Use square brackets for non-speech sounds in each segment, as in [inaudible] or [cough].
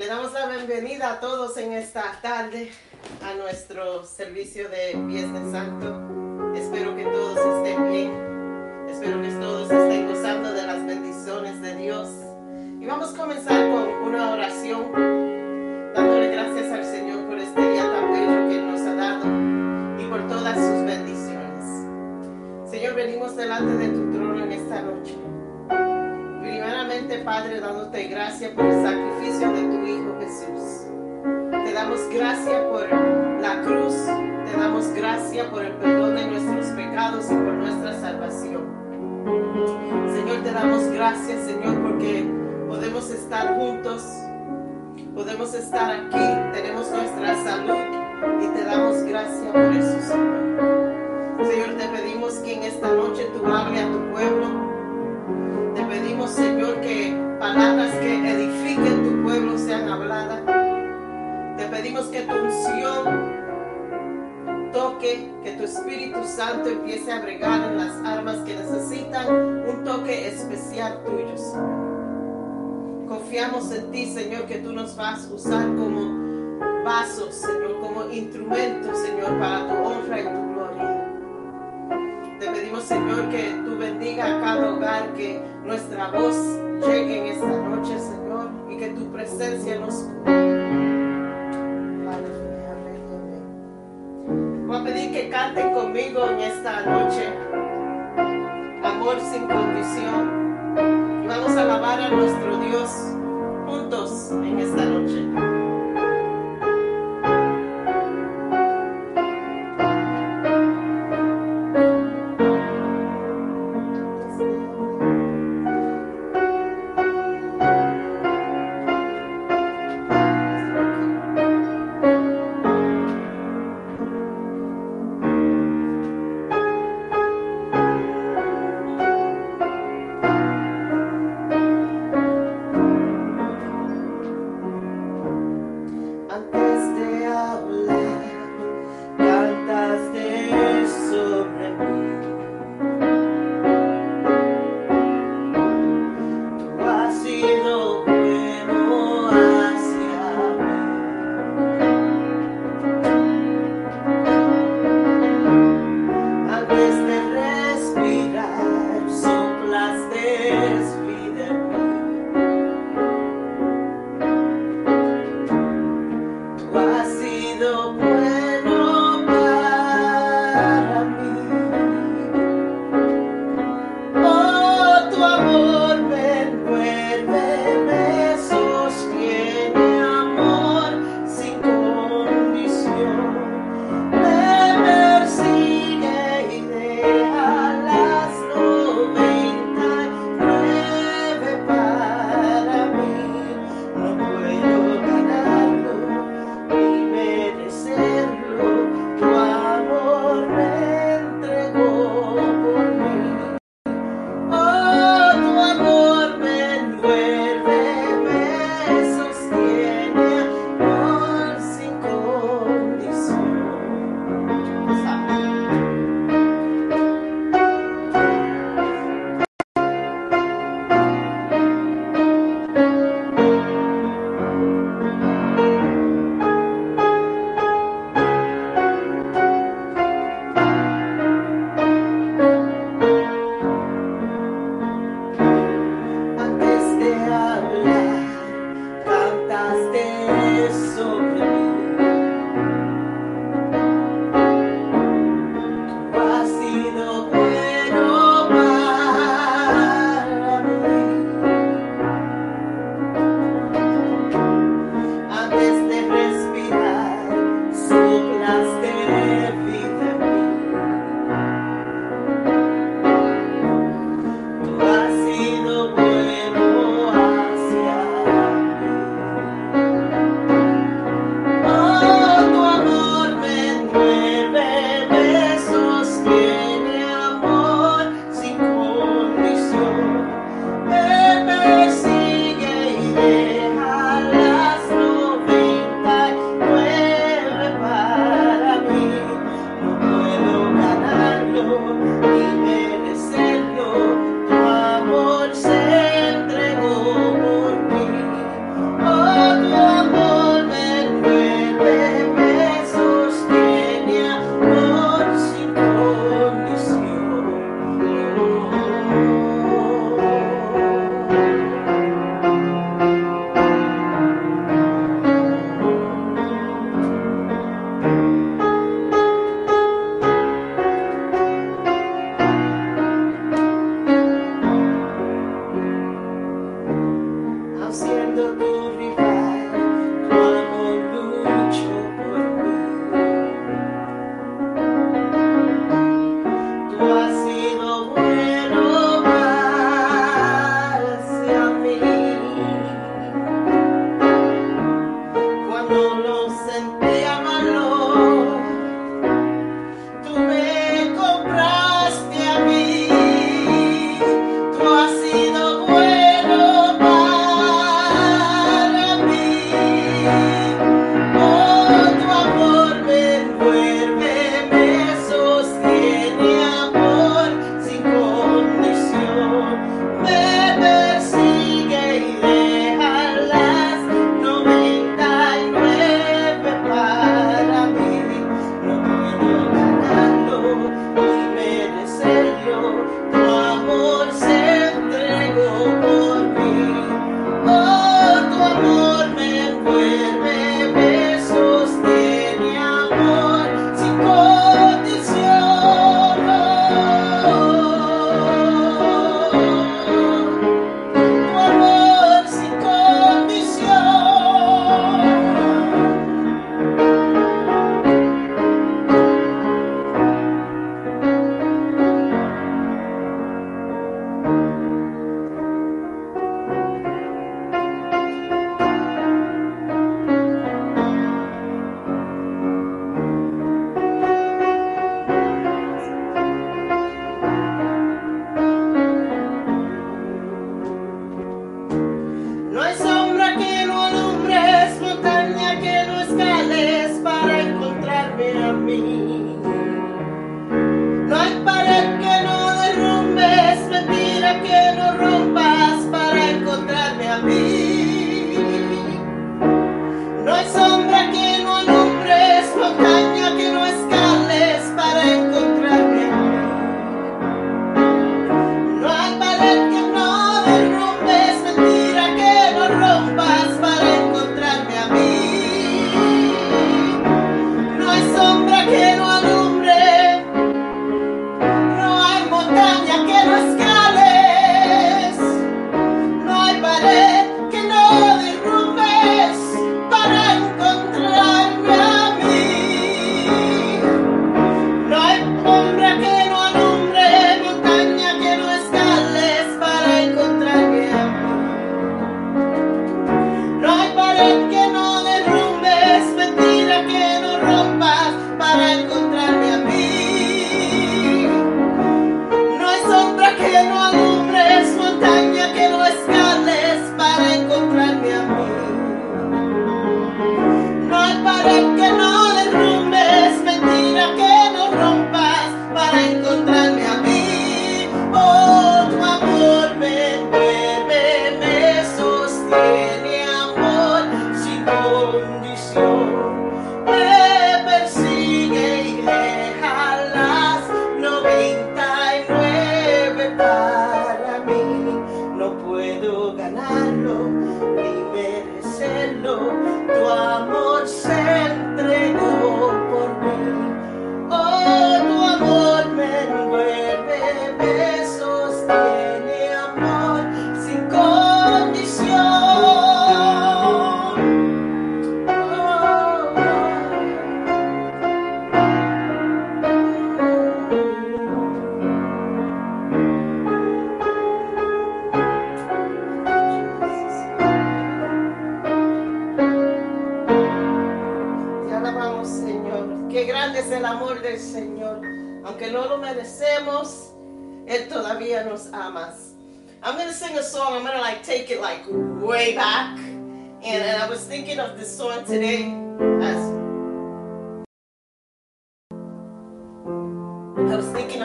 Le damos la bienvenida a todos en esta tarde a nuestro servicio de Viernes Santo. Espero que todos estén bien. Espero que todos estén gozando de las bendiciones de Dios. Y vamos a comenzar con una oración, dándole gracias al Señor por este día tan bello que nos ha dado y por todas sus bendiciones. Señor, venimos delante de tu trono en esta noche. Primeramente, Padre, dándote gracias por el sacrificio de tu Hijo Jesús. Te damos gracias por la cruz, te damos gracias por el perdón de nuestros pecados y por nuestra salvación. Señor, te damos gracias, Señor, porque podemos estar juntos, podemos estar aquí, tenemos nuestra salud y te damos gracias por eso, Señor. Señor, te pedimos que en esta noche tú hables a tu pueblo. Te pedimos, Señor, que palabras que edifiquen tu pueblo sean habladas. Te pedimos que tu unción toque, que tu Espíritu Santo empiece a bregar en las armas que necesitan un toque especial tuyo, Señor. Confiamos en ti, Señor, que tú nos vas a usar como vasos, Señor, como instrumentos, Señor, para tu honra y tu. Te pedimos, Señor, que tú bendiga a cada hogar, que nuestra voz llegue en esta noche, Señor, y que tu presencia nos cubra. Voy a pedir que canten conmigo en esta noche. Amor sin condición. Y vamos a alabar a nuestro Dios juntos en esta noche.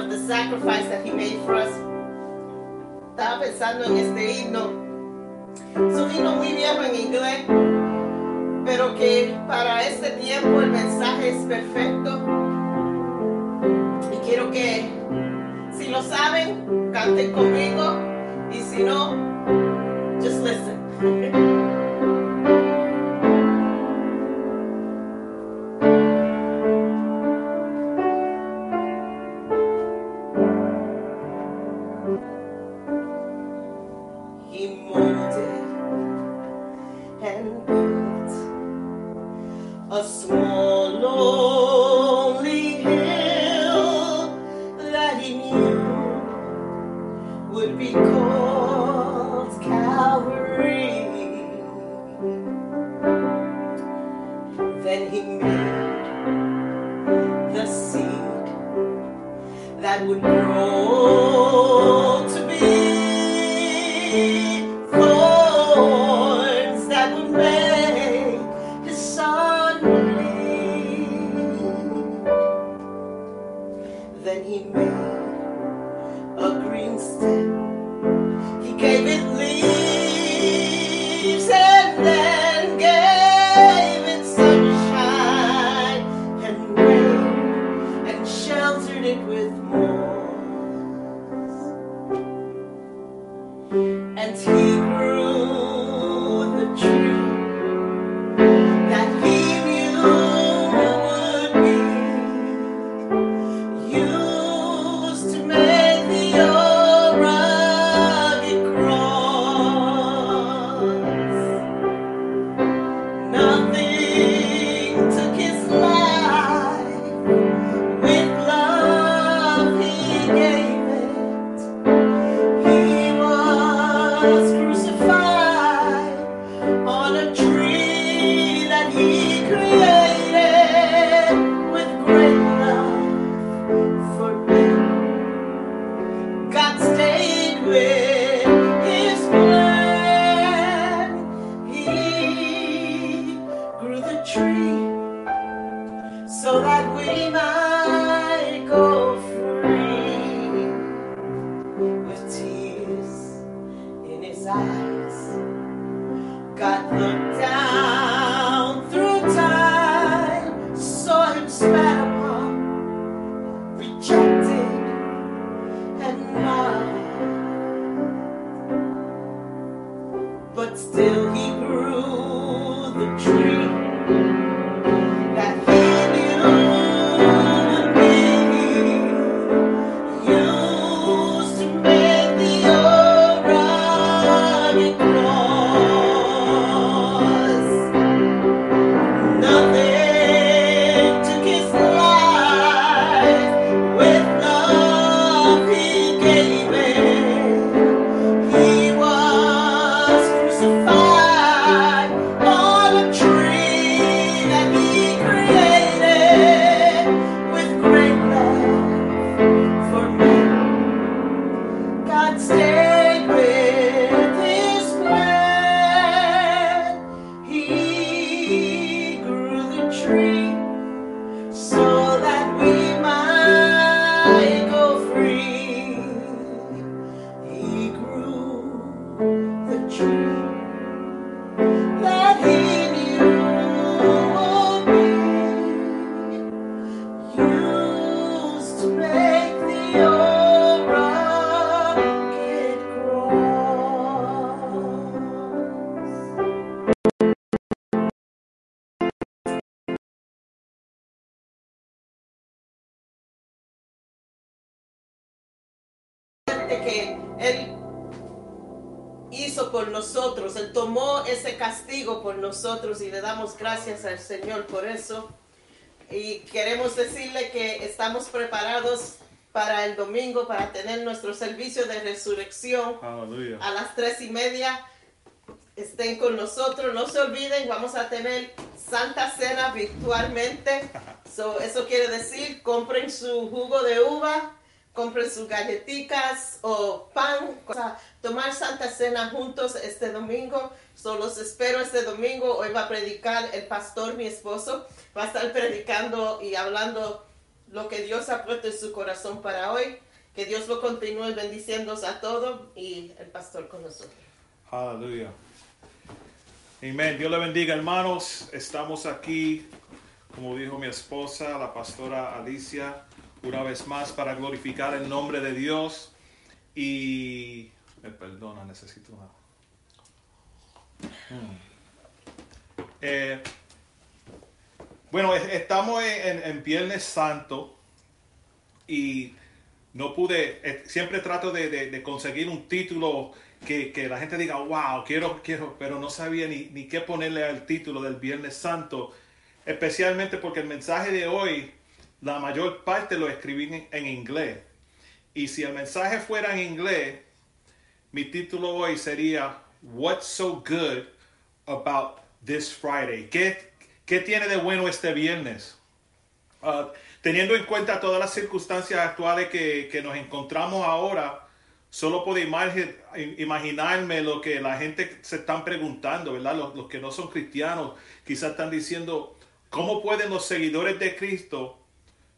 the sacrifice that he made for us. Estaba pensando en este himno. Es un himno muy viejo en inglés, pero que para este tiempo el mensaje es perfecto. Y quiero que, si lo saben, canten conmigo. Y si no, just listen. [laughs] nosotros y le damos gracias al Señor por eso. Y queremos decirle que estamos preparados para el domingo, para tener nuestro servicio de resurrección Hallelujah. a las tres y media. Estén con nosotros, no se olviden, vamos a tener Santa Cena virtualmente. [laughs] So, eso quiere decir, compren su jugo de uva, compren sus galletitas o pan, sea, tomar Santa Cena juntos este domingo. So, los espero este domingo. Hoy va a predicar el pastor, mi esposo, va a estar predicando y hablando lo que Dios ha en su corazón para hoy. Que Dios lo continúe bendiciendo a todos y el pastor con nosotros. Aleluya. Amén. Dios le bendiga, hermanos. Estamos aquí, como dijo mi esposa, la pastora Alicia, una vez más para glorificar el nombre de Dios. Y me perdona, necesito una. Mm. Eh, bueno, es- estamos en, Viernes Santo y no pude, eh, siempre trato de, conseguir un título que, la gente diga, wow, quiero, quiero, pero no sabía ni qué ponerle al título del Viernes Santo, especialmente porque el mensaje de hoy, la mayor parte lo escribí en, en inglés. Y si el mensaje fuera en inglés, mi título hoy sería, What's so good about this Friday? ¿Qué, qué tiene de bueno este viernes? Uh, teniendo en cuenta todas las circunstancias actuales que, que nos encontramos ahora, solo puedo imagi- imaginarme lo que la gente se están preguntando, ¿verdad? Los, los que no son cristianos quizás están diciendo, ¿cómo pueden los seguidores de Cristo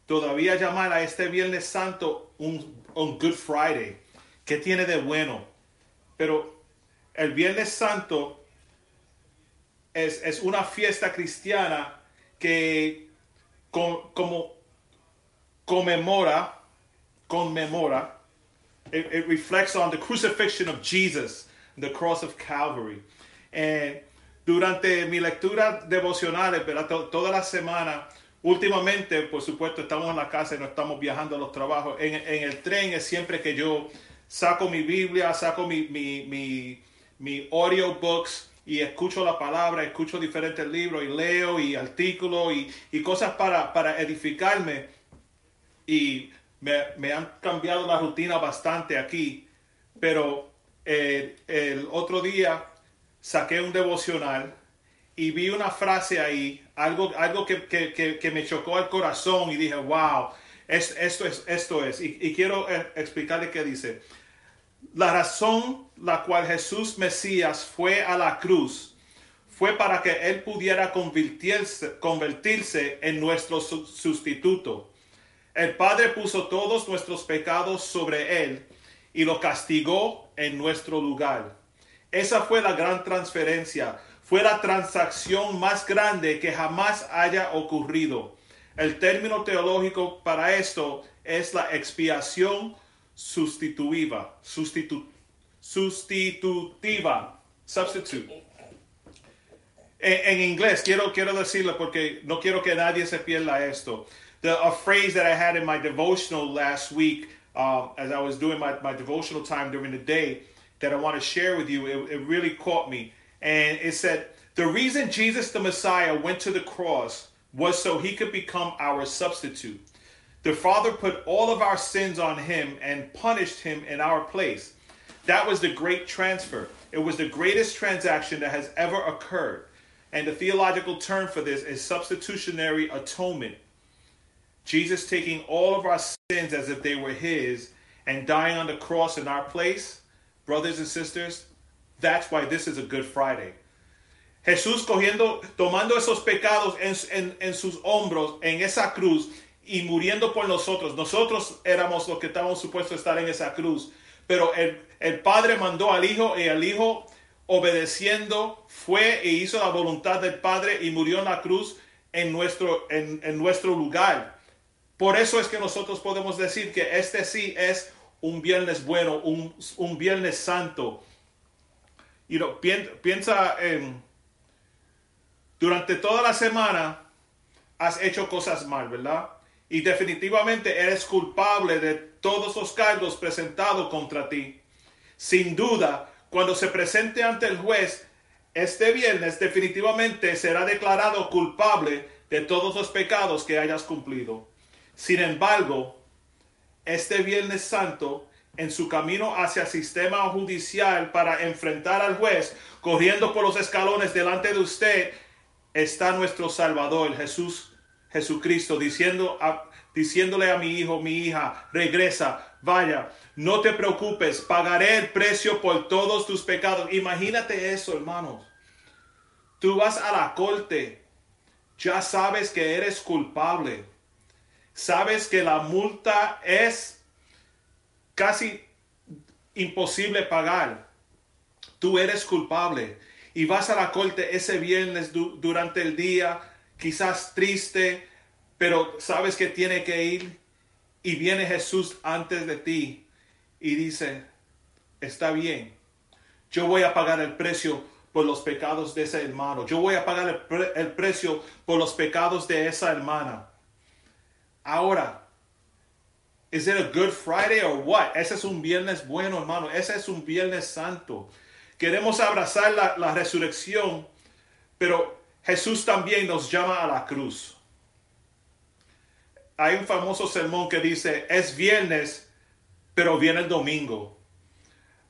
todavía llamar a este Viernes Santo un, un Good Friday? ¿Qué tiene de bueno? Pero el Viernes Santo es, es una fiesta cristiana que con- como conmemora, conmemora, it, reflects on the crucifixion of Jesus, the cross of Calvary. And durante mi lectura. To- toda la semana, últimamente, por supuesto, estamos en la casa y no estamos viajando a los trabajos. En, el tren es siempre que yo saco mi Biblia, saco mi, mi, mi, audiobooks y escucho la palabra, escucho diferentes libros y leo y artículos y, y cosas para, para edificarme y me, me han cambiado la rutina bastante aquí, pero eh, el otro día saqué un devocional y vi una frase ahí, algo, algo que, que- que- me chocó al corazón y dije, wow, es, esto es, esto es. Y, quiero eh, explicarle qué dice. La razón la cual Jesús Mesías fue a la cruz fue para que Él pudiera convertirse, convertirse en nuestro su- sustituto. El Padre puso todos nuestros pecados sobre Él y lo castigó en nuestro lugar. Esa fue la gran transferencia, fue la transacción más grande que jamás haya ocurrido. El término teológico para esto es la expiación sustitutiva, sustitu- sustitutiva, substitute. En, en inglés, quiero, quiero decirlo porque no quiero que nadie se pierda esto. The, a phrase that I had in my devotional last week, um, as I was doing my, my devotional time during the day, that I want to share with you, it really caught me. And it said, The reason Jesus the Messiah went to the cross was so he could become our substitute. The Father put all of our sins on him and punished him in our place. That was the great transfer. It was the greatest transaction that has ever occurred. And the theological term for this is substitutionary atonement. Jesus taking all of our sins as if they were his and dying on the cross in our place. Brothers and sisters, that's why this is a good Friday. Jesús cogiendo, tomando esos pecados en, en- en sus hombros, en esa cruz, y muriendo por nosotros. Nosotros éramos los que estábamos supuestos a estar en esa cruz. Pero el, el Padre mandó al Hijo y el Hijo, obedeciendo, fue e hizo la voluntad del Padre y murió en la cruz en nuestro, en, en nuestro lugar. Por eso es que nosotros podemos decir que este sí es un viernes bueno, un, un viernes santo. You piensa en durante toda la semana has hecho cosas mal, ¿verdad? Y definitivamente eres culpable de todos los cargos presentados contra ti. Sin duda, cuando se presente ante el juez este viernes, definitivamente será declarado culpable de todos los pecados que hayas cumplido. Sin embargo, este Viernes Santo, en su camino hacia el sistema judicial para enfrentar al juez, corriendo por los escalones delante de usted, está nuestro Salvador, Jesús, Jesucristo, diciendo diciéndole a mi hijo, mi hija, regresa, vaya, no te preocupes, pagaré el precio por todos tus pecados. Imagínate eso, hermanos. Tú vas a la corte, ya sabes que eres culpable, sabes que la multa es casi imposible pagar. Tú eres culpable y vas a la corte ese viernes durante el día, quizás triste, pero sabes que tiene que ir y viene Jesús antes de ti y dice, está bien, yo voy a pagar el precio por los pecados de ese hermano, yo voy a pagar el, precio por los pecados de esa hermana. Ahora, ¿es it a good Friday or what? Ese es un viernes bueno, hermano, ese es un viernes santo. Queremos abrazar la, resurrección, pero Jesús también nos llama a la cruz. Hay un famoso sermón que dice, es viernes, pero viene el domingo.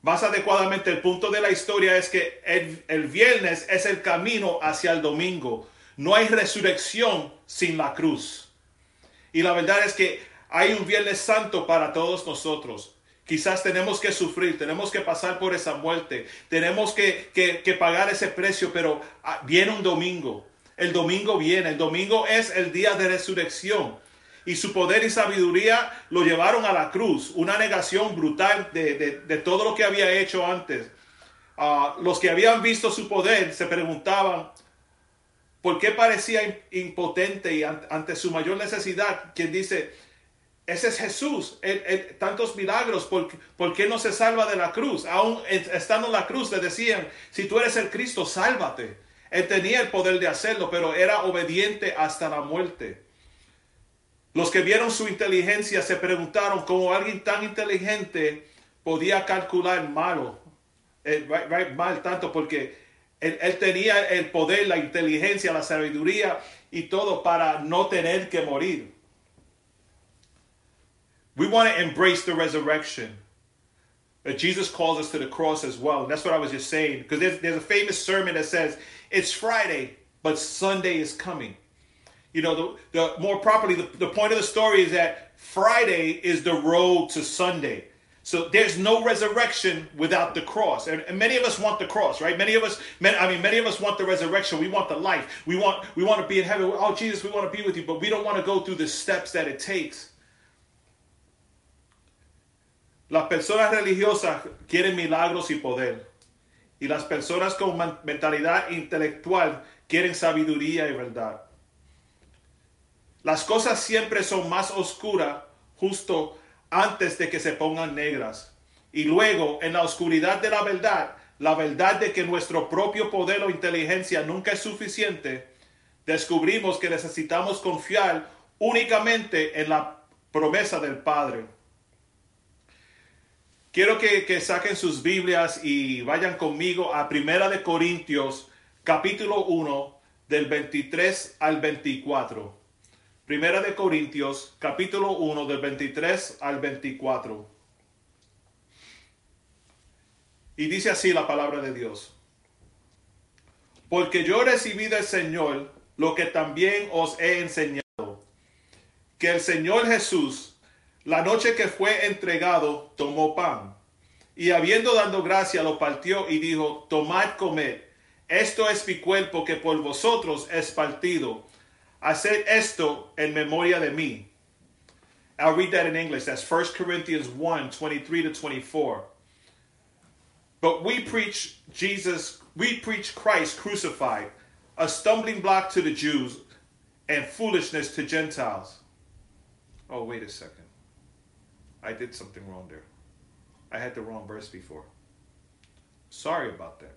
Más adecuadamente, el punto de la historia es que el, viernes es el camino hacia el domingo. No hay resurrección sin la cruz. Y la verdad es que hay un viernes santo para todos nosotros. Quizás tenemos que sufrir, tenemos que pasar por esa muerte, tenemos que, pagar ese precio, pero ah, viene un domingo. El domingo viene, el domingo es el día de resurrección. Y su poder y sabiduría lo llevaron a la cruz, una negación brutal de, todo lo que había hecho antes. Ah, los que habían visto su poder se preguntaban, ¿por qué parecía impotente y ante su mayor necesidad? Quien dice, ese es Jesús, tantos milagros, ¿por, qué no se salva de la cruz? Aún estando en la cruz le decían, si tú eres el Cristo, sálvate. Él tenía el poder de hacerlo, pero era obediente hasta la muerte. Los que vieron su inteligencia se preguntaron cómo alguien tan inteligente podía calcular malo, eh, mal tanto, porque él, él tenía el poder, la inteligencia, la sabiduría y todo para no tener que morir. We want to embrace the resurrection. That Jesus calls us to the cross as well. And that's what I was just saying. Because there's, there's a famous sermon that says, it's Friday, but Sunday is coming. You know, the, the more properly, the, the point of the story is that Friday is the road to Sunday. So there's no resurrection without the cross. And, and, many of us want the cross, right? Many of us, many, I mean, many of us want the resurrection. We want the life. We want, we want to be in heaven. Oh, Jesus, we want to be with you. But we don't want to go through the steps that it takes Las personas religiosas quieren milagros y poder. Y las personas con mentalidad intelectual quieren sabiduría y verdad. Las cosas siempre son más oscuras justo antes de que se pongan negras. Y luego, en la oscuridad de la verdad, la verdad de que nuestro propio poder o inteligencia nunca es suficiente, descubrimos que necesitamos confiar únicamente en la promesa del Padre. Quiero que, saquen sus Biblias y vayan conmigo a Primera de Corintios, capítulo 1, del 23 al 24. Primera de Corintios, capítulo 1, del 23 al 24. Y dice así la palabra de Dios. Porque yo recibí del Señor lo que también os he enseñado, que el Señor Jesús, la noche que fue entregado, tomó pan y habiendo dado gracia lo partió y dijo, tomad, comed, esto es mi cuerpo que por vosotros es partido. Haced esto en memoria de mí. I'll read that in English. That's 1 Corinthians 1 23 to 24. But we preach Jesus, we preach Christ crucified, a stumbling block to the Jews and foolishness to Gentiles. Oh, wait a second. I did something wrong there. I had the wrong verse before. Sorry about that.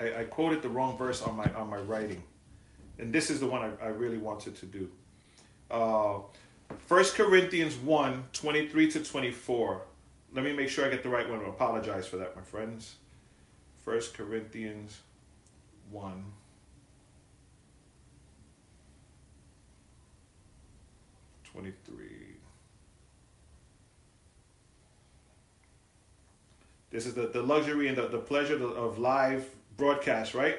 I, I, quoted the wrong verse on my on my writing, and this is the one I, I really wanted to do. Uh, 1 Corinthians 1 23 to 24. let me make sure I get the right one. I apologize for that, my friends. First Corinthians 1. Twenty-three. This is the, the luxury and the, the pleasure of live broadcast, right?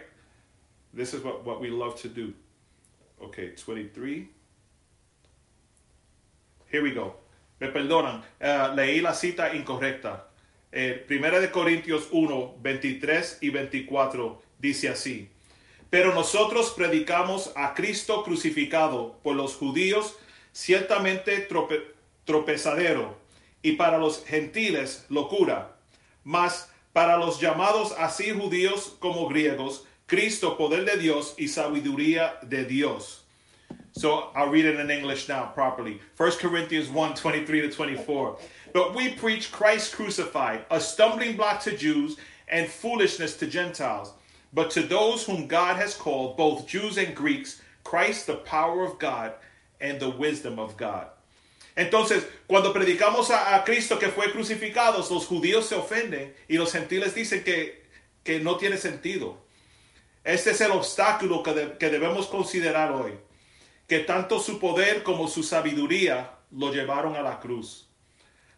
This is what, what we love to do. Okay, 23. Here we go. Me perdonan, uh, leí la cita incorrecta. Eh, Primera de Corintios 1, 23 y 24 dice así. Pero nosotros predicamos a Cristo crucificado por los judíos, ciertamente trope, tropezadero, y para los gentiles locura, mas para los llamados así judíos como griegos, Cristo poder de Dios y sabiduría de Dios. So I'll read it in English now properly. 1 Corinthians 1 23 to 24. But we preach Christ crucified, a stumbling block to Jews and foolishness to Gentiles. But to those whom God has called, both Jews and Greeks, Christ the power of God and the wisdom of God. Entonces, cuando predicamos a, Cristo que fue crucificado, los judíos se ofenden y los gentiles dicen que, que no tiene sentido. Este es el obstáculo que, que debemos considerar hoy. Que tanto su poder como su sabiduría lo llevaron a la cruz.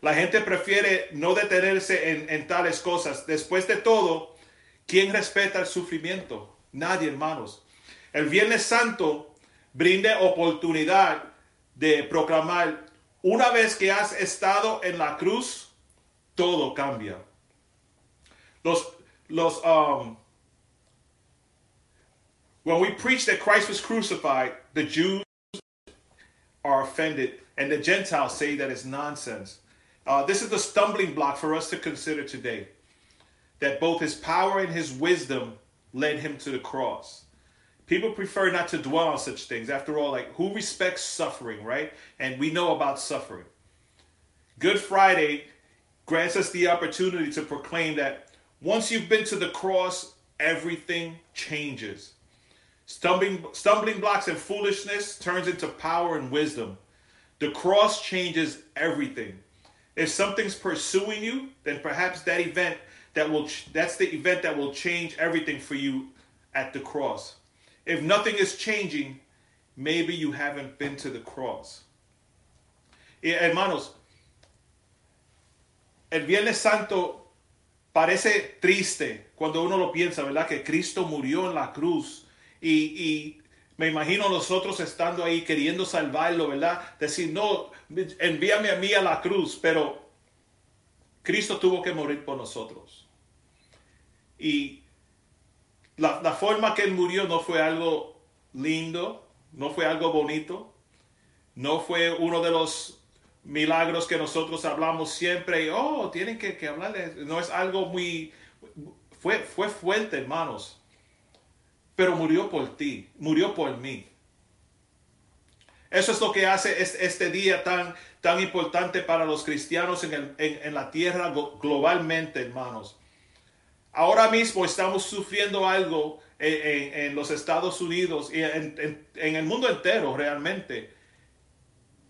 La gente prefiere no detenerse en, en tales cosas. Después de todo, ¿quién respeta el sufrimiento? Nadie, hermanos. El Viernes Santo brinde oportunidad de proclamar, una vez que has estado en la cruz, todo cambia. Los, los, um, when we preach that Christ was crucified, the Jews are offended and the Gentiles say that it's nonsense. Uh, this is the stumbling block for us to consider today. That both his power and his wisdom led him to the cross. People prefer not to dwell on such things. After all, like who respects suffering, right? And we know about suffering. Good Friday grants us the opportunity to proclaim that once you've been to the cross, everything changes. Stumbling, stumbling blocks and foolishness turns into power and wisdom. The cross changes everything. If something's pursuing you, then perhaps that event that will that's the event that will change everything for you at the cross. If nothing is changing, maybe you haven't been to the cross. Hermanos, el Viernes Santo parece triste cuando uno lo piensa, ¿verdad? Que Cristo murió en la cruz y, y me imagino nosotros estando ahí queriendo salvarlo, ¿verdad? Decir, no, envíame a mí a la cruz, pero Cristo tuvo que morir por nosotros. Y la, la, forma que Él murió no fue algo lindo, no fue algo bonito, no fue uno de los milagros que nosotros hablamos siempre oh, tienen que, que hablarle, no es algo muy, fue, fue fuerte, hermanos pero murió por ti, murió por mí. Eso es lo que hace este día tan, tan importante para los cristianos en, el, en la tierra globalmente, hermanos. Ahora mismo estamos sufriendo algo en, los Estados Unidos y en, el mundo entero realmente.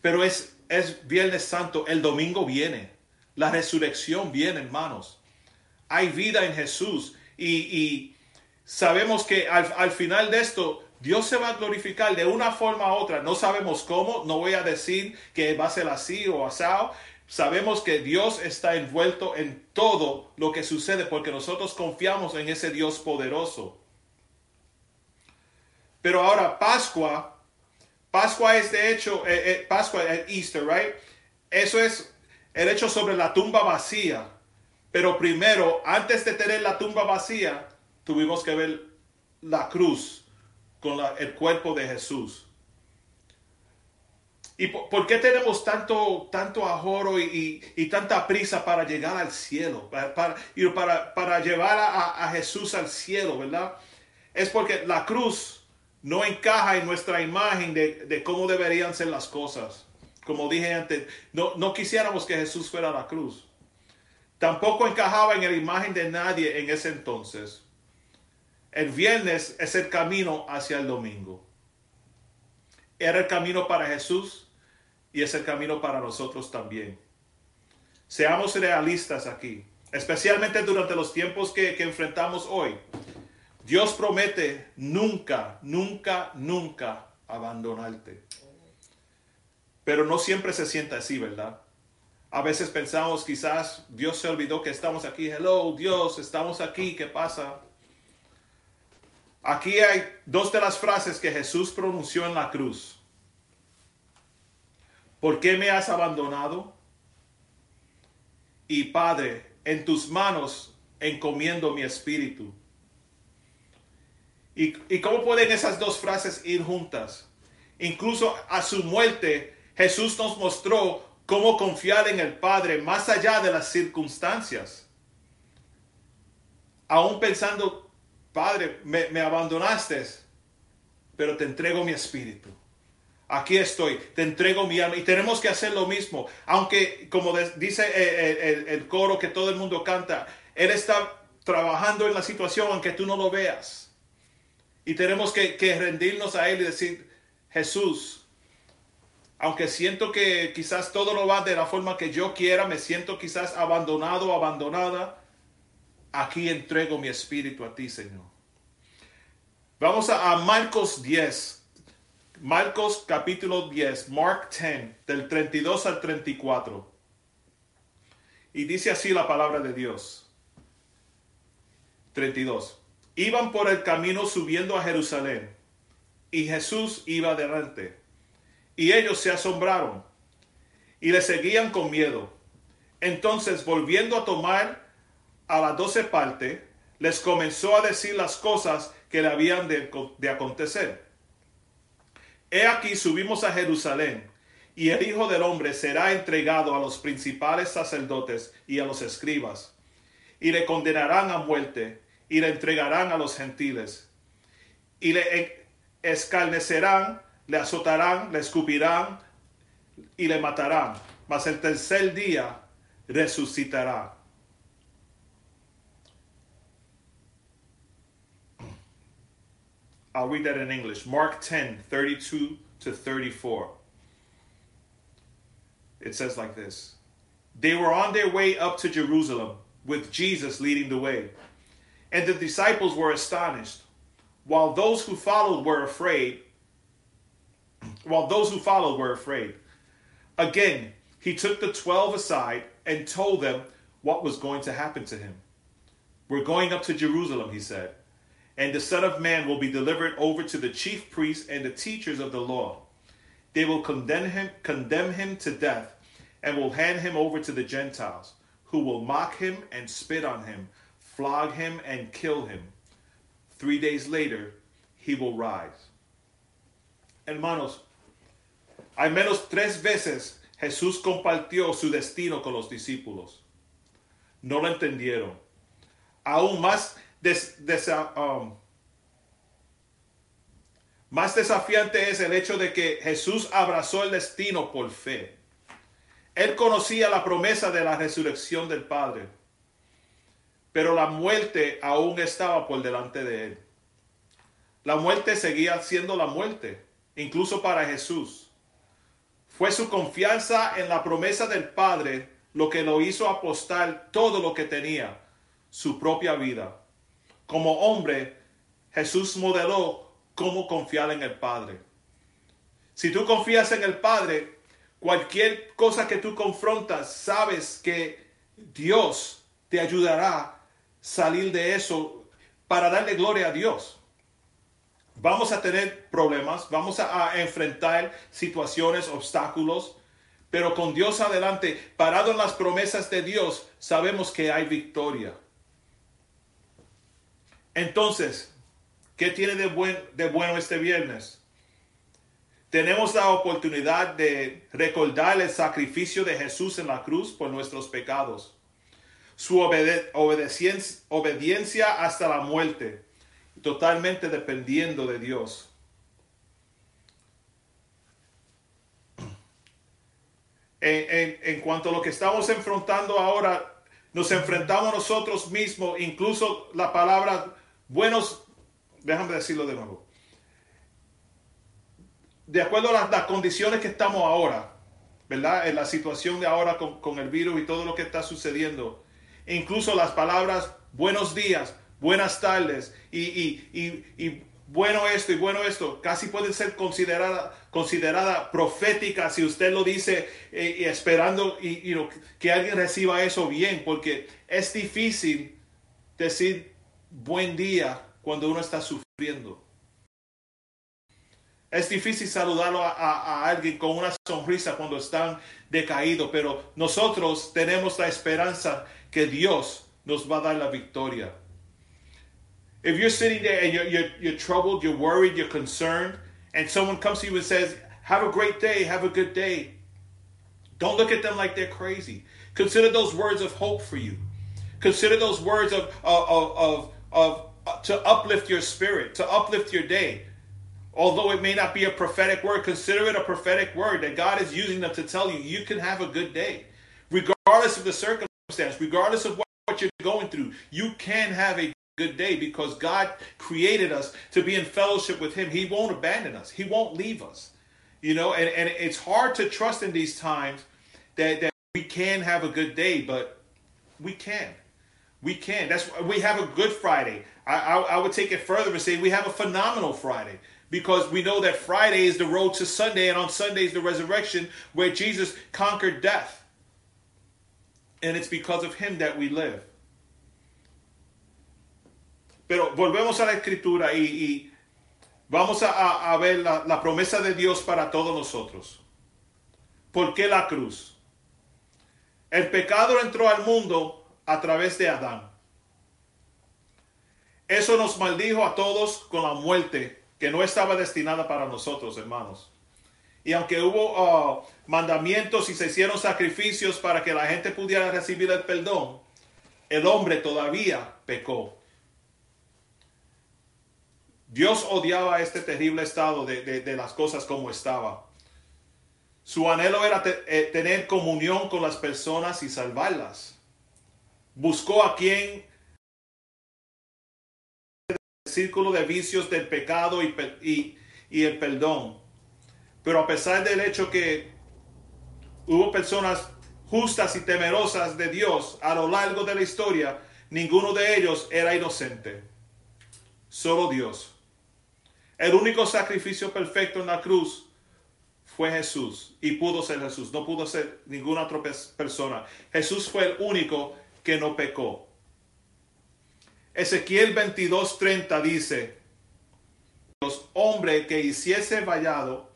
Pero es, es Viernes Santo, el domingo viene, la resurrección viene, hermanos. Hay vida en Jesús y, y sabemos que al, al, final de esto Dios se va a glorificar de una forma u otra. No sabemos cómo, no voy a decir que va a ser así o asado. Sabemos que Dios está envuelto en todo lo que sucede porque nosotros confiamos en ese Dios poderoso. Pero ahora Pascua, Pascua es de hecho, eh, eh, Pascua es Easter, right? Eso es el hecho sobre la tumba vacía. Pero primero, antes de tener la tumba vacía, tuvimos que ver la cruz con el cuerpo de Jesús. ¿Y por, qué tenemos tanto, tanto ahorro y, y, y, tanta prisa para llegar al cielo? Para, para, para, para llevar a, a, Jesús al cielo, ¿verdad? Es porque la cruz no encaja en nuestra imagen de, de cómo deberían ser las cosas. Como dije antes, no, no quisiéramos que Jesús fuera a la cruz. Tampoco encajaba en la imagen de nadie en ese entonces. El viernes es el camino hacia el domingo. Era el camino para Jesús y es el camino para nosotros también. seamos realistas aquí, especialmente durante los tiempos que, enfrentamos hoy. Dios promete nunca, nunca, nunca abandonarte. Pero no siempre se sienta así, ¿verdad? A veces pensamos quizás Dios se olvidó que estamos aquí. Hello, Dios, estamos aquí. ¿Qué pasa? Aquí hay dos de las frases que Jesús pronunció en la cruz. ¿Por qué me has abandonado? Y Padre, en tus manos encomiendo mi espíritu. ¿Y, ¿Y, cómo pueden esas dos frases ir juntas? Incluso a su muerte, Jesús nos mostró cómo confiar en el Padre más allá de las circunstancias. Aún pensando, Padre, me, me abandonaste, pero te entrego mi espíritu. Aquí estoy, te entrego mi alma. Y tenemos que hacer lo mismo. Aunque, como dice el, el, coro que todo el mundo canta, Él está trabajando en la situación aunque tú no lo veas. Y tenemos que, rendirnos a Él y decir, Jesús, aunque siento que quizás todo no va de la forma que yo quiera, me siento quizás abandonado abandonada, aquí entrego mi espíritu a ti, Señor. Vamos a, a Marcos 10, Marcos capítulo 10, Mark 10, del 32 al 34. Y dice así la palabra de Dios. 32. Iban por el camino subiendo a Jerusalén, y Jesús iba adelante y ellos se asombraron y le seguían con miedo. Entonces, volviendo a tomar a las doce partes, les comenzó a decir las cosas que le habían de, de acontecer. He aquí subimos a Jerusalén, y el Hijo del Hombre será entregado a los principales sacerdotes y a los escribas, y le condenarán a muerte, y le entregarán a los gentiles, y le escarnecerán le azotarán, le escupirán y le matarán, mas el tercer día resucitará. I'll read that in English. Mark 10, 32 to 34. It says like this They were on their way up to Jerusalem, with Jesus leading the way. And the disciples were astonished, while those who followed were afraid while those who followed were afraid. Again, he took the twelve aside and told them what was going to happen to him. We're going up to Jerusalem, he said, and the Son of Man will be delivered over to the chief priests and the teachers of the law. They will condemn him, condemn him to death, and will hand him over to the Gentiles, who will mock him and spit on him, flog him and kill him. Three days later, he will rise. Hermanos, al menos tres veces Jesús compartió su destino con los discípulos. No lo entendieron. Aún más, um, más desafiante es el hecho de que Jesús abrazó el destino por fe. Él conocía la promesa de la resurrección del Padre, pero la muerte aún estaba por delante de él. La muerte seguía siendo la muerte incluso para Jesús. Fue su confianza en la promesa del Padre lo que lo hizo apostar todo lo que tenía, su propia vida. Como hombre, Jesús modeló cómo confiar en el Padre. Si tú confías en el Padre, cualquier cosa que tú confrontas, sabes que Dios te ayudará a salir de eso para darle gloria a Dios. Vamos a tener problemas, vamos a, enfrentar situaciones, obstáculos, pero con Dios adelante, parado en las promesas de Dios, sabemos que hay victoria. Entonces, ¿qué tiene de, buen, de bueno este viernes? Tenemos la oportunidad de recordar el sacrificio de Jesús en la cruz por nuestros pecados, su obediencia hasta la muerte totalmente dependiendo de Dios. En, cuanto a lo que estamos enfrentando ahora, nos enfrentamos nosotros mismos, incluso la palabra buenos, déjame decirlo de nuevo. De acuerdo a las, condiciones que estamos ahora, ¿verdad? En la situación de ahora con, con el virus y todo lo que está sucediendo. E incluso las palabras buenos días, buenas tardes y, y, y, bueno esto y bueno esto, casi pueden ser consideradas considerada profética si usted lo dice eh, y esperando y, que alguien reciba eso bien, porque es difícil decir buen día cuando uno está sufriendo. Es difícil saludarlo a, a, a, alguien con una sonrisa cuando están decaídos, pero nosotros tenemos la esperanza que Dios nos va a dar la victoria. If you're sitting there and you're, you're, you're troubled, you're worried, you're concerned, and someone comes to you and says, Have a great day, have a good day, don't look at them like they're crazy. Consider those words of hope for you. Consider those words of, of, of, of, to uplift your spirit, to uplift your day. Although it may not be a prophetic word, consider it a prophetic word that God is using them to tell you you can have a good day. Regardless of the circumstance, regardless of what, what you're going through, you can have a good day because God created us to be in fellowship with Him. He won't abandon us, He won't leave us. You know, and, and it's hard to trust in these times that, that we can have a good day, but we can. We can. That's we have a good Friday. I, I, I would take it further and say we have a phenomenal Friday because we know that Friday is the road to Sunday, and on Sunday is the resurrection where Jesus conquered death. And it's because of him that we live. Pero volvemos a la escritura y, y vamos a, a ver la, la, promesa de Dios para todos nosotros. ¿Por qué la cruz? El pecado entró al mundo a través de Adán. Eso nos maldijo a todos con la muerte que no estaba destinada para nosotros, hermanos. Y aunque hubo uh, mandamientos y se hicieron sacrificios para que la gente pudiera recibir el perdón, el hombre todavía pecó. Dios odiaba este terrible estado de, de, las cosas como estaba. Su anhelo era eh, tener comunión con las personas y salvarlas. Buscó a quien el círculo de vicios del pecado y, y, el perdón. Pero a pesar del hecho que hubo personas justas y temerosas de Dios a lo largo de la historia, ninguno de ellos era inocente. Solo Dios. El único sacrificio perfecto en la cruz fue Jesús y pudo ser Jesús, no pudo ser ninguna otra persona. Jesús fue el único que no pecó. Ezequiel 22:30 dice, los hombres que hiciese vallado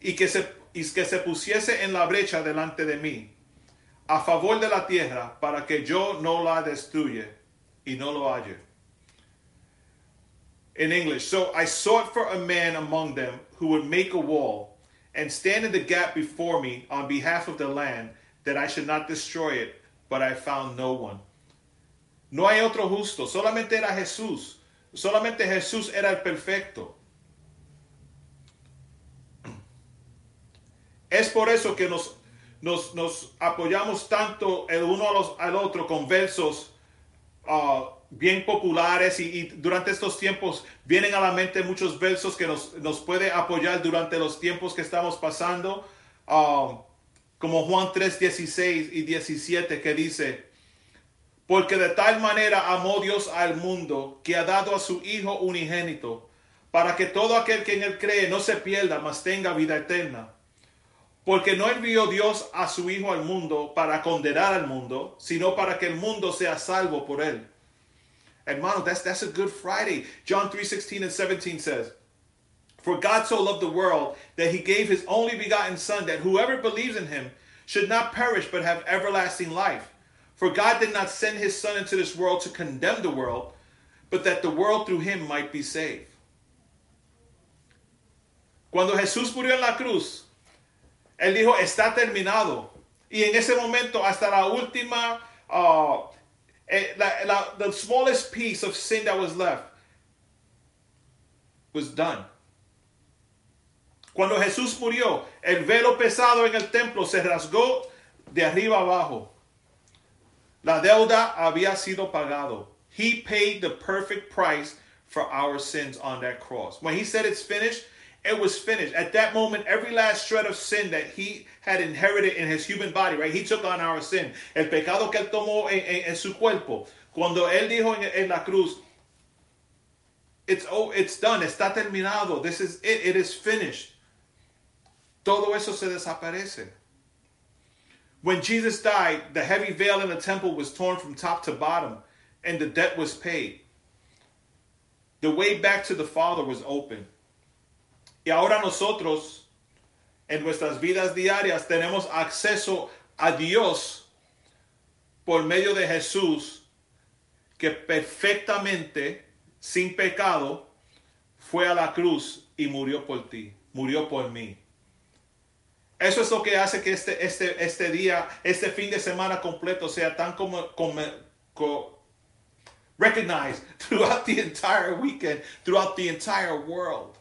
y que, se, y que se pusiese en la brecha delante de mí, a favor de la tierra, para que yo no la destruya y no lo halle. In English, so I sought for a man among them who would make a wall and stand in the gap before me on behalf of the land, that I should not destroy it, but I found no one. No hay otro justo, solamente era Jesús. Solamente Jesús era el perfecto. [clears throat] Es por eso que nos, apoyamos tanto el uno al otro con versos uh, bien populares y, durante estos tiempos vienen a la mente muchos versos que nos, nos puede apoyar durante los tiempos que estamos pasando, uh, como Juan 3, 16 y 17 que dice, porque de tal manera amó Dios al mundo que ha dado a su Hijo unigénito, para que todo aquel que en él cree no se pierda, mas tenga vida eterna. Porque no envió Dios a su Hijo al mundo para condenar al mundo, sino para que el mundo sea salvo por él. Hermano, that's, that's a good Friday. John 3 16 and 17 says, For God so loved the world that he gave his only begotten Son, that whoever believes in him should not perish but have everlasting life. For God did not send his Son into this world to condemn the world, but that the world through him might be saved. Cuando Jesús murió en la cruz, Él dijo, está terminado. Y en ese momento, hasta la última, uh, eh, la, la, the smallest piece of sin that was left was done. Cuando Jesús murió, el velo pesado en el templo se rasgó de arriba abajo. La deuda había sido pagado. He paid the perfect price for our sins on that cross. When he said it's finished, It was finished. At that moment, every last shred of sin that he had inherited in his human body, right? He took on our sin. El pecado que él tomó en, en, en su cuerpo. Cuando él dijo en, en la cruz, it's, oh, it's done, está terminado. This is it, it is finished. Todo eso se desaparece. When Jesus died, the heavy veil in the temple was torn from top to bottom, and the debt was paid. The way back to the Father was open. Y ahora nosotros, en nuestras vidas diarias, tenemos acceso a Dios por medio de Jesús, que perfectamente, sin pecado, fue a la cruz y murió por ti, murió por mí. Eso es lo que hace que este, este, este día, este fin de semana completo sea tan como, como, como recognized throughout the entire weekend, throughout the entire world.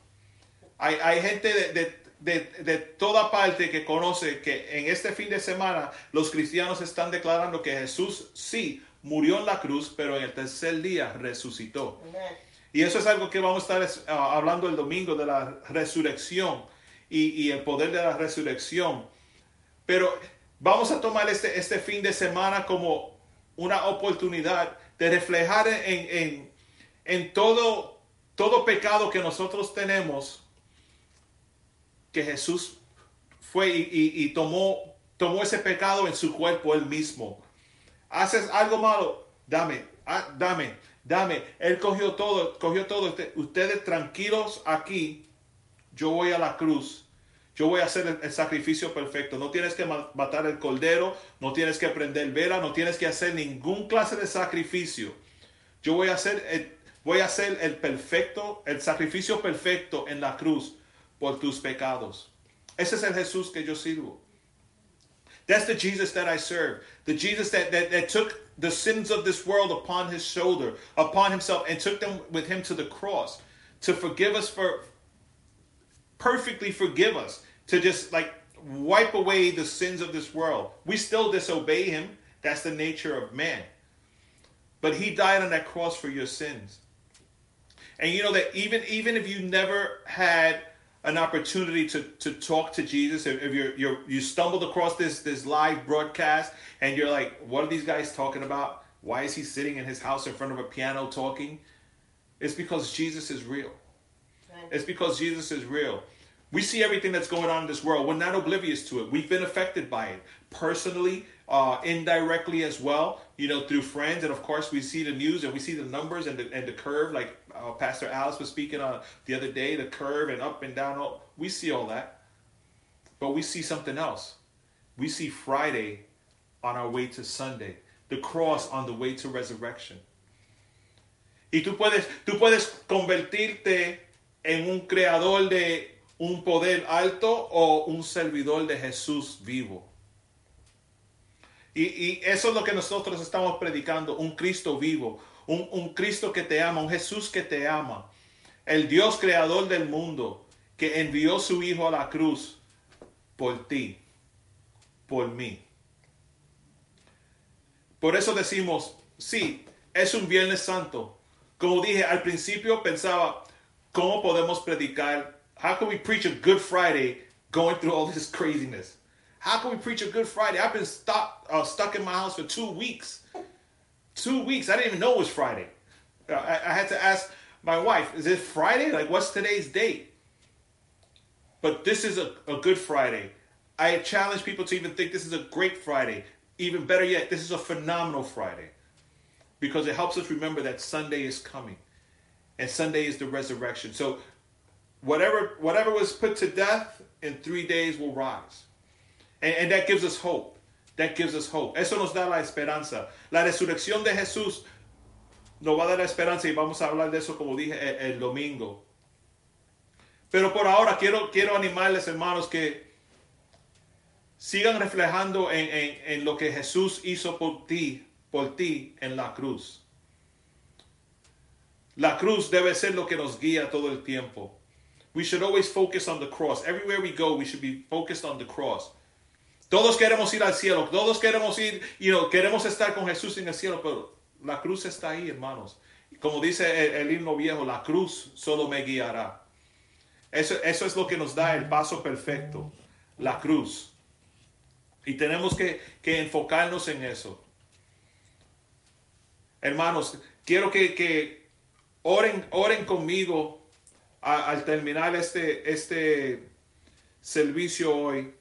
Hay, hay gente de, de, de, de, toda parte que conoce que en este fin de semana los cristianos están declarando que Jesús sí murió en la cruz, pero en el tercer día resucitó. Amen. Y eso es algo que vamos a estar uh, hablando el domingo de la resurrección y, y, el poder de la resurrección. Pero vamos a tomar este, este fin de semana como una oportunidad de reflejar en, en, en todo, todo pecado que nosotros tenemos, que Jesús fue y, y, y tomó, tomó ese pecado en su cuerpo él mismo. Haces algo malo, dame, ah, dame, dame. Él cogió todo, cogió todo. Ustedes tranquilos aquí, yo voy a la cruz. Yo voy a hacer el, sacrificio perfecto. No tienes que matar el cordero, no tienes que prender vela, no tienes que hacer ningún clase de sacrificio. Yo voy a hacer el, voy a hacer el perfecto, el sacrificio perfecto en la cruz por tus pecados. Ese es el Jesús que yo sirvo. That's the Jesus that I serve. The Jesus that, that, that took the sins of this world upon his shoulder, upon himself, and took them with him to the cross to forgive us for, perfectly forgive us, to just like wipe away the sins of this world. We still disobey him. That's the nature of man. But he died on that cross for your sins. And you know that even even if you never had an opportunity to, to talk to Jesus, if, if you're, you're you stumbled across this this live broadcast and you're like, what are these guys talking about? Why is he sitting in his house in front of a piano talking? It's because Jesus is real. It's because Jesus is real. We see everything that's going on in this world. We're not oblivious to it. We've been affected by it personally, uh, indirectly as well. You know, through friends, and of course, we see the news and we see the numbers and the and the curve. Like uh, Pastor Alice was speaking on the other day, the curve and up and down. All, we see all that, but we see something else. We see Friday on our way to Sunday, the cross on the way to resurrection. Y tú puedes, tú puedes convertirte en un creador de un poder alto o un servidor de Jesús vivo. Y, y, eso es lo que nosotros estamos predicando, un Cristo vivo, un, un, Cristo que te ama, un Jesús que te ama, el Dios creador del mundo que envió su Hijo a la cruz por ti, por mí. Por eso decimos, sí, es un Viernes Santo. Como dije al principio, pensaba, ¿cómo podemos predicar? How can we preach a Good Friday going through all this craziness? How can we preach a Good Friday? I've been stuck uh, stuck in my house for two weeks. Two weeks. I didn't even know it was Friday. Uh, I, I, had to ask my wife, "Is it Friday? Like, what's today's date?" But this is a, a Good Friday. I challenge people to even think this is a great Friday. Even better yet, this is a phenomenal Friday because it helps us remember that Sunday is coming, and Sunday is the resurrection. So, whatever whatever was put to death in three days will rise. And, and, that gives us hope. That gives us hope. Eso nos da la esperanza. La resurrección de Jesús nos va a dar la esperanza y vamos a hablar de eso como dije el, el domingo. Pero por ahora quiero, quiero animarles, hermanos, que sigan reflejando en, en, en lo que Jesús hizo por ti, por ti en la cruz. La cruz debe ser lo que nos guía todo el tiempo. We should always focus on the cross. Everywhere we go, we should be focused on the cross. Todos queremos ir al cielo, todos queremos ir, you know, queremos estar con Jesús en el cielo, pero la cruz está ahí, hermanos. Como dice el, el himno viejo, la cruz solo me guiará. Eso, eso es lo que nos da el paso perfecto, la cruz. Y tenemos que, enfocarnos en eso. Hermanos, quiero que, oren, oren conmigo al terminar este, este servicio hoy.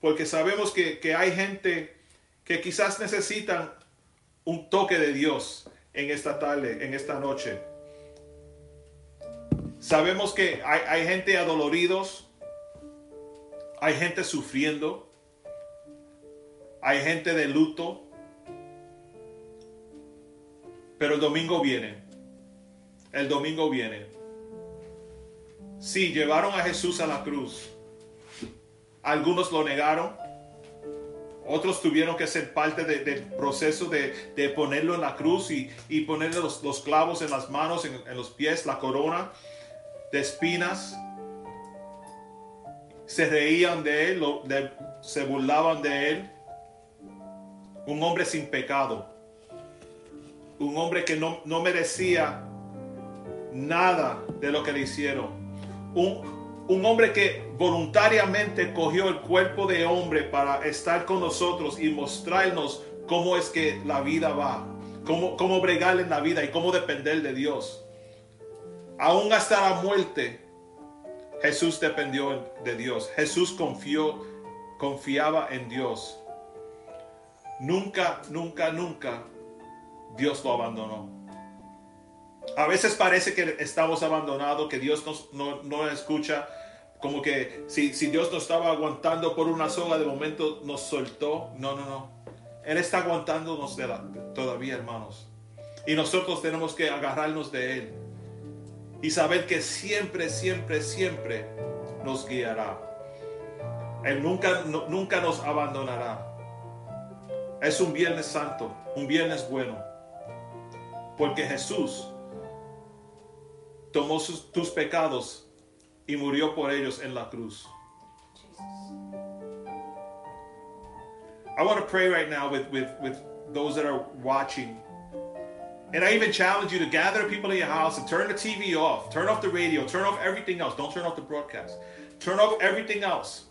Porque sabemos que, que hay gente que quizás necesitan un toque de Dios en esta tarde, en esta noche. Sabemos que hay, gente adoloridos, hay gente sufriendo, hay gente de luto, pero el domingo viene, el domingo viene. Sí, llevaron a Jesús a la cruz. Algunos lo negaron, otros tuvieron que ser parte del proceso de, ponerlo en la cruz y, ponerle los, clavos en las manos, en, en los pies, la corona de espinas. Se reían de él, se burlaban de él. Un hombre sin pecado. Un hombre que no, no merecía nada de lo que le hicieron. Un, un hombre que voluntariamente cogió el cuerpo de hombre para estar con nosotros y mostrarnos cómo es que la vida va, cómo, cómo bregar en la vida y cómo depender de Dios aún hasta la muerte, Jesús dependió de Dios. Jesús confió, confiaba en Dios. Nunca, nunca, nunca Dios lo abandonó. A veces parece que estamos abandonados, que Dios nos, no, no escucha, como que si, si Dios nos estaba aguantando por una soga, de momento nos soltó. No, no, no. Él está aguantándonos de todavía, hermanos. Y nosotros tenemos que agarrarnos de Él y saber que siempre, siempre, siempre nos guiará. Él nunca, nunca nos abandonará. Es un viernes santo, un viernes bueno, porque Jesús tomó tus pecados y murió por ellos en la cruz. I want to pray right now with, with, with those that are watching. And I even challenge you to gather people in your house and turn the TV off, turn off the radio, turn off everything else. Don't turn off the broadcast. Turn off everything else.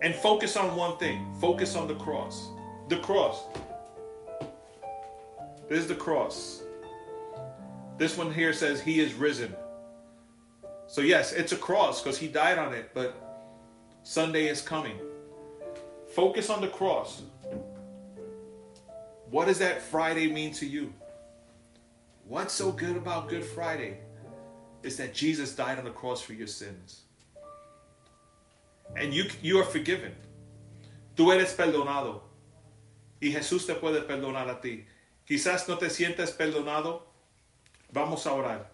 And focus on one thing focus on the cross. The cross. This is the cross. This one here says, He is risen. So, yes, it's a cross because He died on it, but Sunday is coming. Focus on the cross. What does that Friday mean to you? What's so good about Good Friday is that Jesus died on the cross for your sins. And you, you are forgiven. Tú eres perdonado. Y Jesús te puede perdonar a ti. Quizás no te sientes perdonado. Vamos a orar.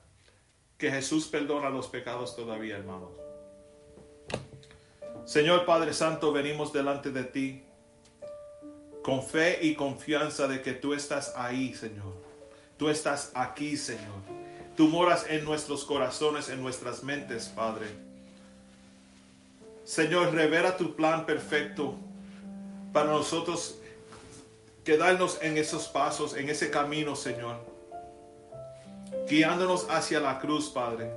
Que Jesús perdona los pecados todavía, hermanos. Señor Padre Santo, venimos delante de ti con fe y confianza de que tú estás ahí, Señor. Tú estás aquí, Señor. Tú moras en nuestros corazones, en nuestras mentes, Padre. Señor, revela tu plan perfecto para nosotros quedarnos en esos pasos, en ese camino, Señor. Guiándonos hacia la cruz, Padre.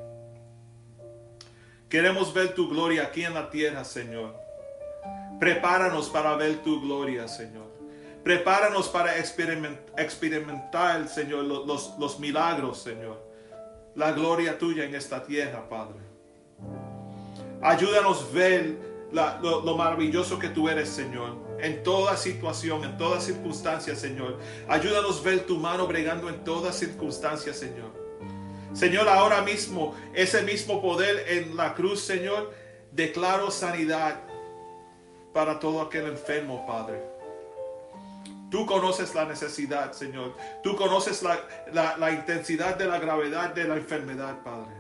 Queremos ver tu gloria aquí en la tierra, Señor. Prepáranos para ver tu gloria, Señor. Prepáranos para experimentar, Señor, los, los milagros, Señor. La gloria tuya en esta tierra, Padre. Ayúdanos a ver lo, lo, maravilloso que tú eres, Señor. En toda situación, en toda circunstancia, Señor. Ayúdanos a ver tu mano bregando en toda circunstancia, Señor. Señor, ahora mismo, ese mismo poder en la cruz, Señor, declaro sanidad para todo aquel enfermo, Padre. Tú conoces la necesidad, Señor. Tú conoces la, intensidad de la gravedad de la enfermedad, Padre.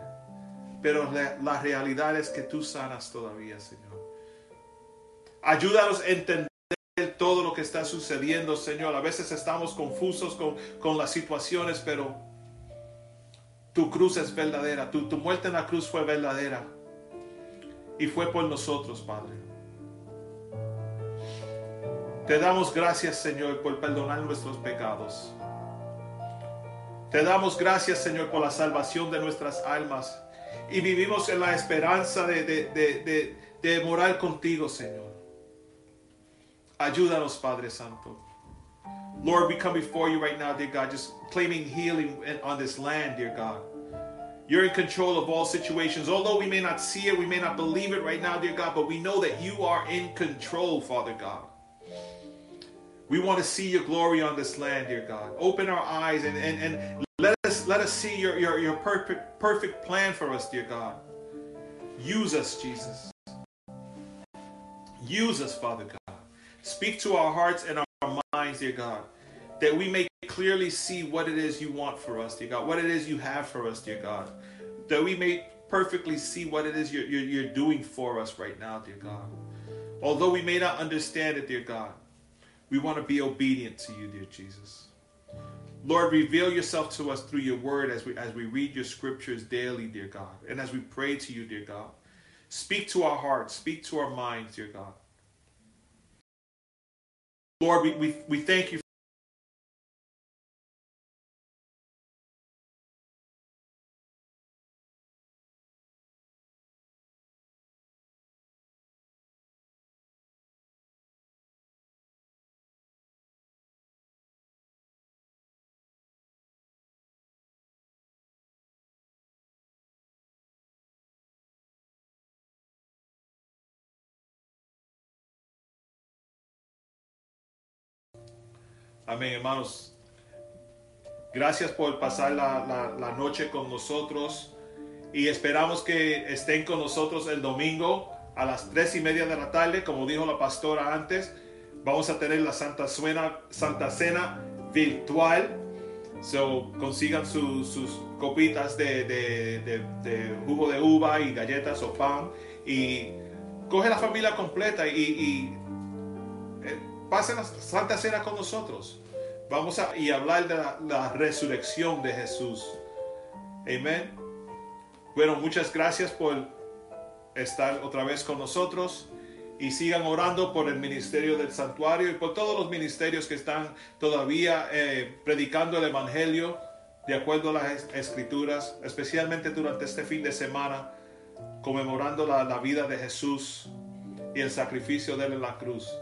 Pero la, realidad es que tú sanas todavía, Señor. Ayúdanos a entender todo lo que está sucediendo, Señor. A veces estamos confusos con, las situaciones, pero tu cruz es verdadera. Tu, muerte en la cruz fue verdadera. Y fue por nosotros, Padre. Te damos gracias, Señor, por perdonar nuestros pecados. Te damos gracias, Señor, por la salvación de nuestras almas. Y vivimos en la esperanza de morar contigo, Señor. Ayúdanos, Padre Santo. Lord, we come before you right now, dear God, just claiming healing on this land, dear God. You're in control of all situations. Although we may not see it, we may not believe it right now, dear God, but we know that you are in control, Father God. We want to see your glory on this land, dear God. Open our eyes and, and, and let us let us see your, your, your perfect perfect plan for us, dear God. Use us, Jesus. Use us, Father God. Speak to our hearts and our minds, dear God, that we may clearly see what it is you want for us, dear God, what it is you have for us, dear God, that we may perfectly see what it is you're, you're, you're doing for us right now, dear God. Although we may not understand it, dear God, we want to be obedient to you, dear Jesus. Lord, reveal yourself to us through your word as we as we read your scriptures daily, dear God, and as we pray to you, dear God. Speak to our hearts, speak to our minds, dear God. Lord, we, we, we thank you Amén, hermanos. Gracias por pasar la, la, noche con nosotros y esperamos que estén con nosotros el domingo a las tres y media de la tarde, como dijo la pastora antes. Vamos a tener la Santa Cena, Santa Cena virtual. So, consigan su, sus copitas de, de, de, jugo de uva y galletas o pan y coge la familia completa y, y eh, pasen la Santa Cena con nosotros. Vamos a y hablar de la, resurrección de Jesús. Amén. Bueno, muchas gracias por estar otra vez con nosotros y sigan orando por el ministerio del santuario y por todos los ministerios que están todavía eh, predicando el Evangelio de acuerdo a las escrituras, especialmente durante este fin de semana, conmemorando la, la vida de Jesús y el sacrificio de él en la cruz.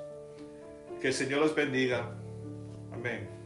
Que el Señor los bendiga. Amén.